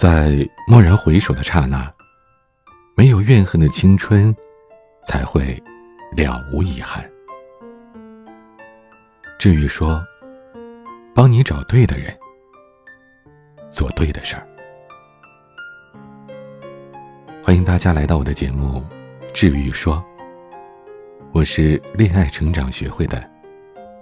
在蓦然回首的刹那，没有怨恨的青春，才会了无遗憾。至于说，帮你找对的人，做对的事儿。欢迎大家来到我的节目《治愈说》，我是恋爱成长学会的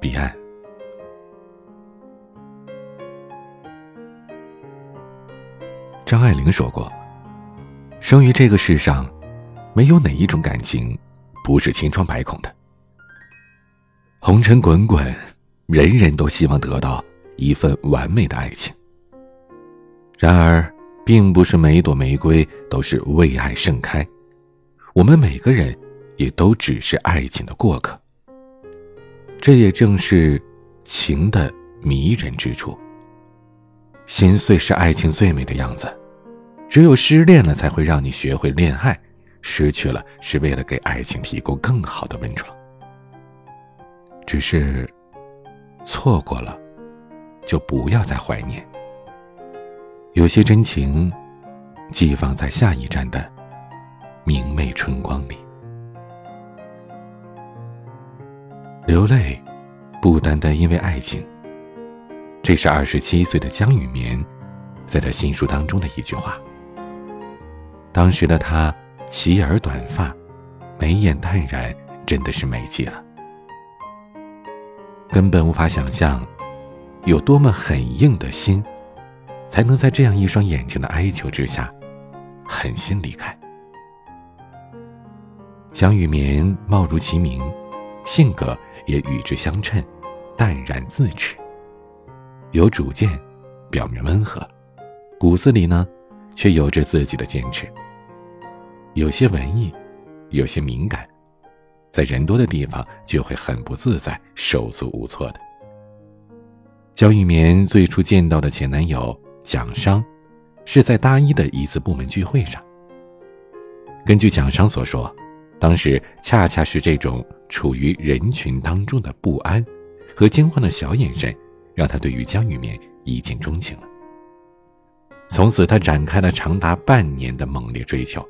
彼岸。张爱玲说过：“生于这个世上，没有哪一种感情不是千疮百孔的。红尘滚滚，人人都希望得到一份完美的爱情。然而，并不是每一朵玫瑰都是为爱盛开，我们每个人也都只是爱情的过客。这也正是情的迷人之处。心碎是爱情最美的样子。”只有失恋了，才会让你学会恋爱；失去了，是为了给爱情提供更好的温床。只是，错过了，就不要再怀念。有些真情，寄放在下一站的明媚春光里。流泪，不单单因为爱情。这是二十七岁的江雨眠，在他新书当中的一句话。当时的他，齐耳短发，眉眼淡然，真的是美极了。根本无法想象，有多么狠硬的心，才能在这样一双眼睛的哀求之下，狠心离开。蒋雨眠貌如其名，性格也与之相称，淡然自持，有主见，表面温和，骨子里呢？却有着自己的坚持。有些文艺，有些敏感，在人多的地方就会很不自在、手足无措的。江玉棉最初见到的前男友蒋商，是在大一的一次部门聚会上。根据蒋商所说，当时恰恰是这种处于人群当中的不安和惊慌的小眼神，让他对于江玉棉一见钟情了。从此，他展开了长达半年的猛烈追求，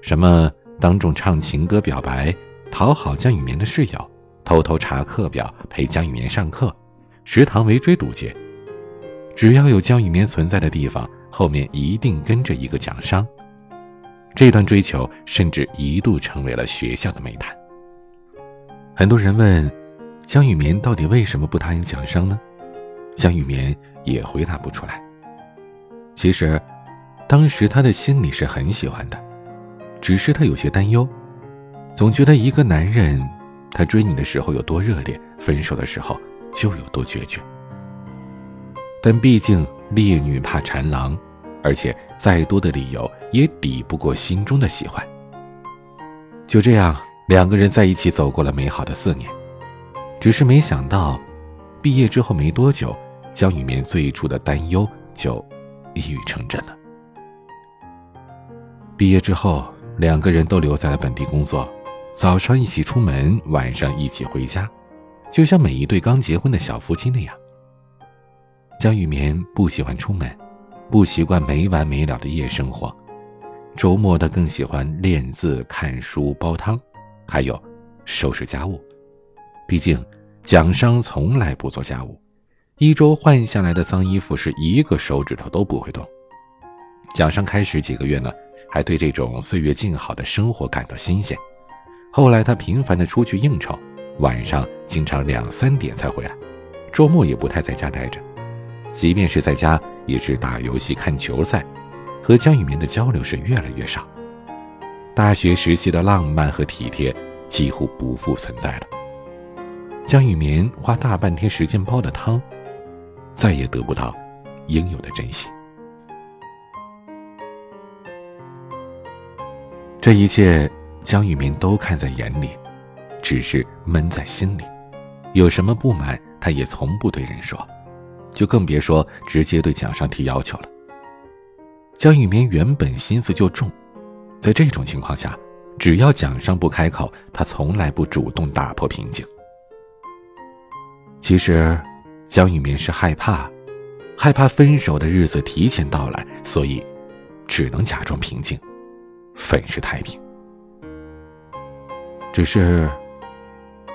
什么当众唱情歌表白，讨好江雨眠的室友，偷偷查课表陪江雨眠上课，食堂围追堵截，只要有江雨眠存在的地方，后面一定跟着一个奖商。这段追求甚至一度成为了学校的美谈。很多人问，江雨眠到底为什么不答应奖商呢？江雨眠也回答不出来。其实，当时他的心里是很喜欢的，只是他有些担忧，总觉得一个男人，他追你的时候有多热烈，分手的时候就有多决绝。但毕竟烈女怕缠郎，而且再多的理由也抵不过心中的喜欢。就这样，两个人在一起走过了美好的四年，只是没想到，毕业之后没多久，江雨眠最初的担忧就。一语成真了。毕业之后，两个人都留在了本地工作，早上一起出门，晚上一起回家，就像每一对刚结婚的小夫妻那样。江雨眠不喜欢出门，不习惯没完没了的夜生活，周末他更喜欢练字、看书、煲汤，还有收拾家务。毕竟蒋商从来不做家务。一周换下来的脏衣服是一个手指头都不会动。蒋商开始几个月呢，还对这种岁月静好的生活感到新鲜。后来他频繁的出去应酬，晚上经常两三点才回来，周末也不太在家待着。即便是在家，也是打游戏、看球赛，和江雨眠的交流是越来越少。大学时期的浪漫和体贴几乎不复存在了。江雨眠花大半天时间煲的汤。再也得不到应有的珍惜。这一切，江雨民都看在眼里，只是闷在心里。有什么不满，他也从不对人说，就更别说直接对蒋尚提要求了。江雨民原本心思就重，在这种情况下，只要蒋尚不开口，他从来不主动打破平静。其实。江雨眠是害怕，害怕分手的日子提前到来，所以只能假装平静，粉饰太平。只是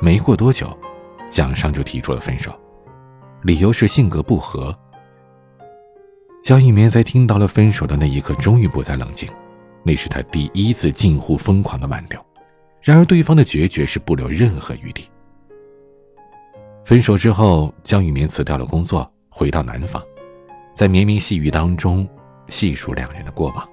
没过多久，蒋尚就提出了分手，理由是性格不合。江一棉在听到了分手的那一刻，终于不再冷静，那是他第一次近乎疯狂的挽留。然而，对方的决绝是不留任何余地。分手之后，江雨棉辞掉了工作，回到南方，在绵绵细雨当中细数两人的过往。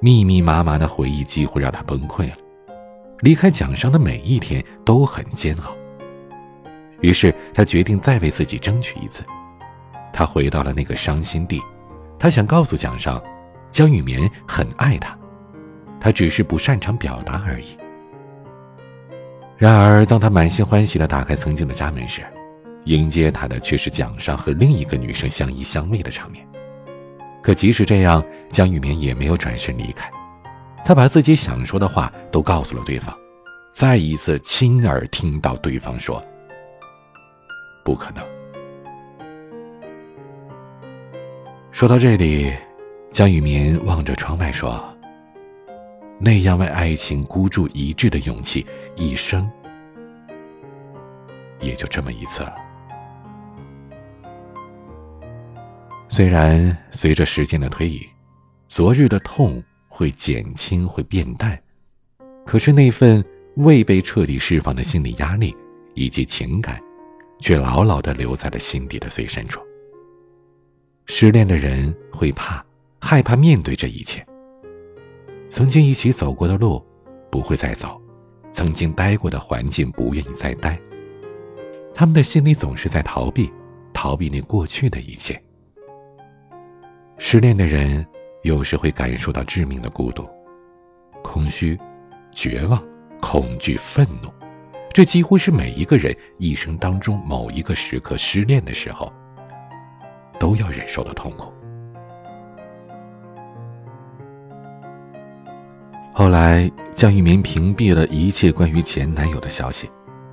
密密麻麻的回忆几乎让他崩溃了。离开蒋尚的每一天都很煎熬。于是，他决定再为自己争取一次。他回到了那个伤心地，他想告诉蒋尚，江雨棉很爱他，他只是不擅长表达而已。然而，当他满心欢喜地打开曾经的家门时，迎接他的却是蒋尚和另一个女生相依相偎的场面。可即使这样，江玉棉也没有转身离开，他把自己想说的话都告诉了对方，再一次亲耳听到对方说：“不可能。”说到这里，江玉棉望着窗外说：“那样为爱情孤注一掷的勇气。”一生也就这么一次了。虽然随着时间的推移，昨日的痛会减轻，会变淡，可是那份未被彻底释放的心理压力以及情感，却牢牢的留在了心底的最深处。失恋的人会怕，害怕面对这一切。曾经一起走过的路，不会再走。曾经待过的环境，不愿意再待。他们的心里总是在逃避，逃避那过去的一切。失恋的人有时会感受到致命的孤独、空虚、绝望、恐惧、愤怒，这几乎是每一个人一生当中某一个时刻失恋的时候都要忍受的痛苦。后来，江玉明屏蔽了一切关于前男友的消息，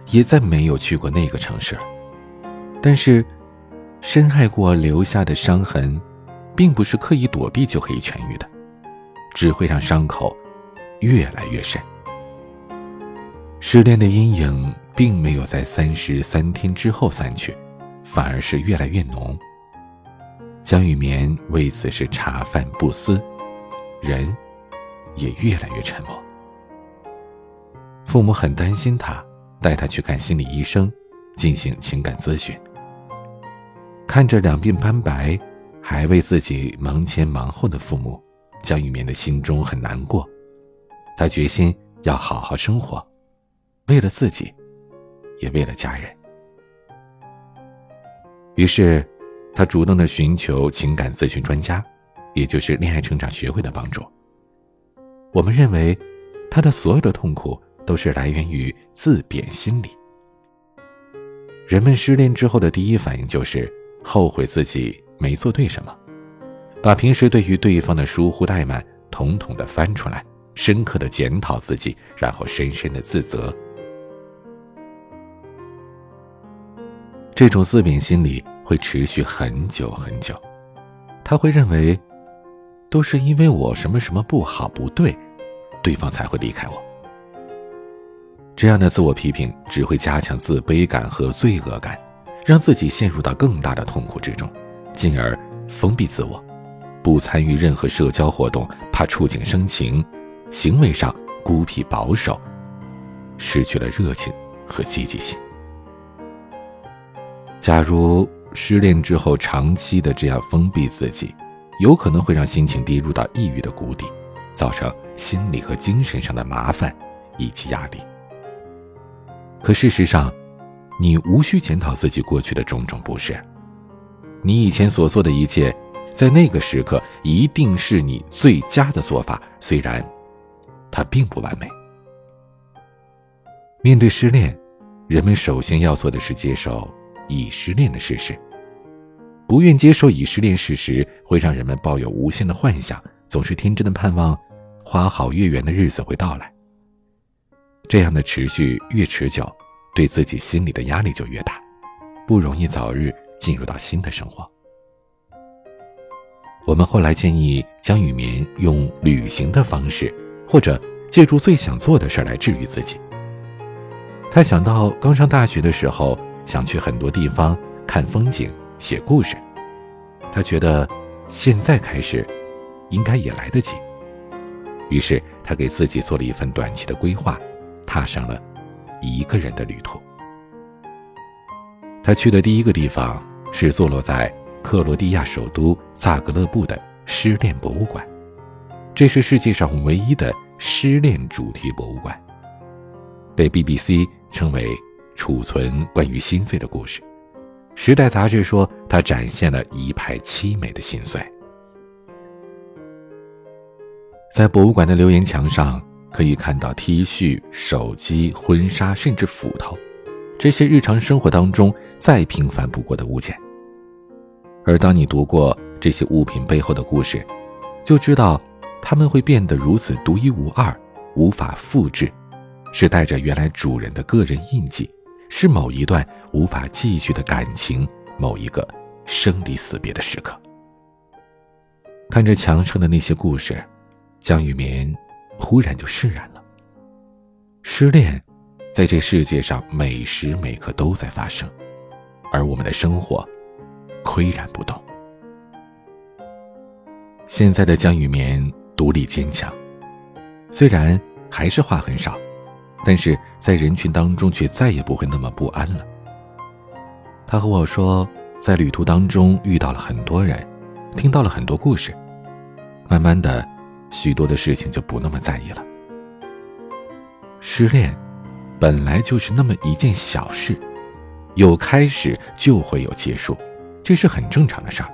也再没有去过那个城市了。但是，深爱过留下的伤痕，并不是刻意躲避就可以痊愈的，只会让伤口越来越深。失恋的阴影并没有在三十三天之后散去，反而是越来越浓。江玉棉为此是茶饭不思，人。也越来越沉默。父母很担心他，带他去看心理医生，进行情感咨询。看着两鬓斑白，还为自己忙前忙后的父母，江玉棉的心中很难过。他决心要好好生活，为了自己，也为了家人。于是，他主动的寻求情感咨询专家，也就是恋爱成长学会的帮助。我们认为，他的所有的痛苦都是来源于自贬心理。人们失恋之后的第一反应就是后悔自己没做对什么，把平时对于对方的疏忽怠慢统统的翻出来，深刻的检讨自己，然后深深的自责。这种自贬心理会持续很久很久，他会认为，都是因为我什么什么不好不对。对方才会离开我。这样的自我批评只会加强自卑感和罪恶感，让自己陷入到更大的痛苦之中，进而封闭自我，不参与任何社交活动，怕触景生情，行为上孤僻保守，失去了热情和积极性。假如失恋之后长期的这样封闭自己，有可能会让心情跌入到抑郁的谷底，造成。心理和精神上的麻烦以及压力。可事实上，你无需检讨自己过去的种种不是。你以前所做的一切，在那个时刻一定是你最佳的做法，虽然它并不完美。面对失恋，人们首先要做的是接受已失恋的事实。不愿接受已失恋事实，会让人们抱有无限的幻想，总是天真的盼望。花好月圆的日子会到来。这样的持续越持久，对自己心里的压力就越大，不容易早日进入到新的生活。我们后来建议江雨眠用旅行的方式，或者借助最想做的事儿来治愈自己。他想到刚上大学的时候，想去很多地方看风景、写故事。他觉得现在开始，应该也来得及。于是他给自己做了一份短期的规划，踏上了一个人的旅途。他去的第一个地方是坐落在。克罗地亚首都萨格勒布的失恋博物馆，这是世界上唯一的失恋主题博物馆，被 BBC 称为储存关于心碎的故事。时代杂志说，它展现了一派凄美的心碎。在博物馆的留言墙上，可以看到 T 恤、手机、婚纱，甚至斧头，这些日常生活当中再平凡不过的物件。而当你读过这些物品背后的故事，就知道他们会变得如此独一无二、无法复制，是带着原来主人的个人印记，是某一段无法继续的感情，某一个生离死别的时刻。看着墙上的那些故事，江雨眠忽然就释然了。失恋，在这世界上每时每刻都在发生，而我们的生活。岿然不动。现在的江雨眠独立坚强，虽然还是话很少，但是在人群当中却再也不会那么不安了。他和我说，在旅途当中遇到了很多人，听到了很多故事，慢慢的，许多的事情就不那么在意了。失恋，本来就是那么一件小事，有开始就会有结束。这是很正常的事儿。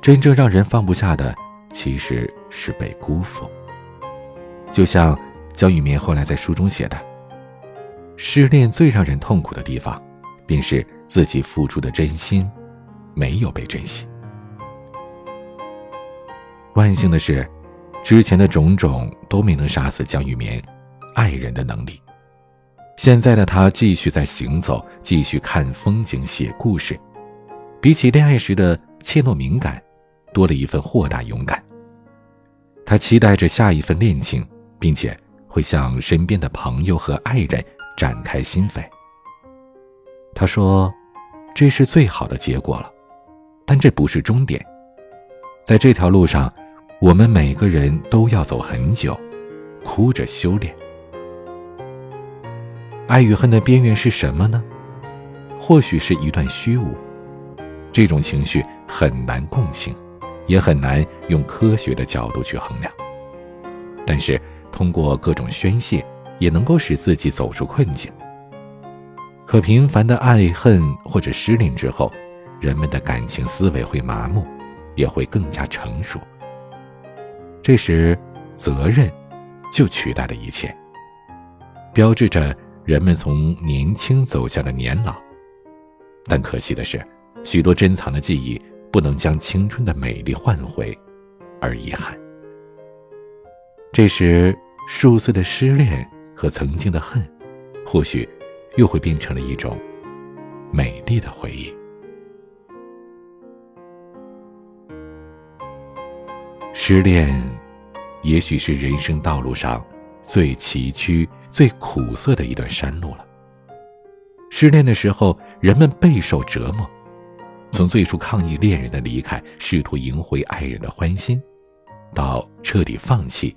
真正让人放不下的，其实是被辜负。就像焦雨眠后来在书中写的：“失恋最让人痛苦的地方，便是自己付出的真心没有被珍惜。”万幸的是，之前的种种都没能杀死江雨眠爱人的能力。现在的他继续在行走，继续看风景，写故事。比起恋爱时的怯懦敏感，多了一份豁达勇敢。他期待着下一份恋情，并且会向身边的朋友和爱人展开心扉。他说：“这是最好的结果了，但这不是终点。在这条路上，我们每个人都要走很久，哭着修炼。爱与恨的边缘是什么呢？或许是一段虚无。”这种情绪很难共情，也很难用科学的角度去衡量。但是通过各种宣泄，也能够使自己走出困境。可频繁的爱恨或者失恋之后，人们的感情思维会麻木，也会更加成熟。这时，责任就取代了一切，标志着人们从年轻走向了年老。但可惜的是。许多珍藏的记忆不能将青春的美丽换回，而遗憾。这时，数次的失恋和曾经的恨，或许又会变成了一种美丽的回忆。失恋，也许是人生道路上最崎岖、最苦涩的一段山路了。失恋的时候，人们备受折磨。从最初抗议恋人的离开，试图赢回爱人的欢心，到彻底放弃，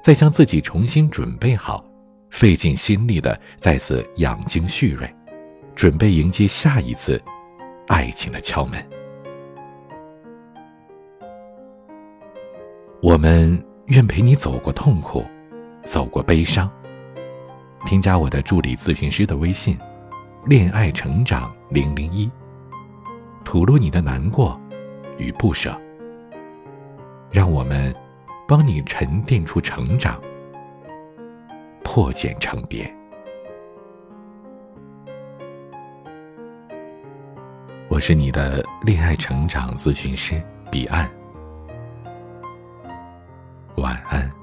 再将自己重新准备好，费尽心力的再次养精蓄锐，准备迎接下一次爱情的敲门。我们愿陪你走过痛苦，走过悲伤。添加我的助理咨询师的微信：恋爱成长零零一。吐露你的难过与不舍，让我们帮你沉淀出成长，破茧成蝶。我是你的恋爱成长咨询师彼岸，晚安。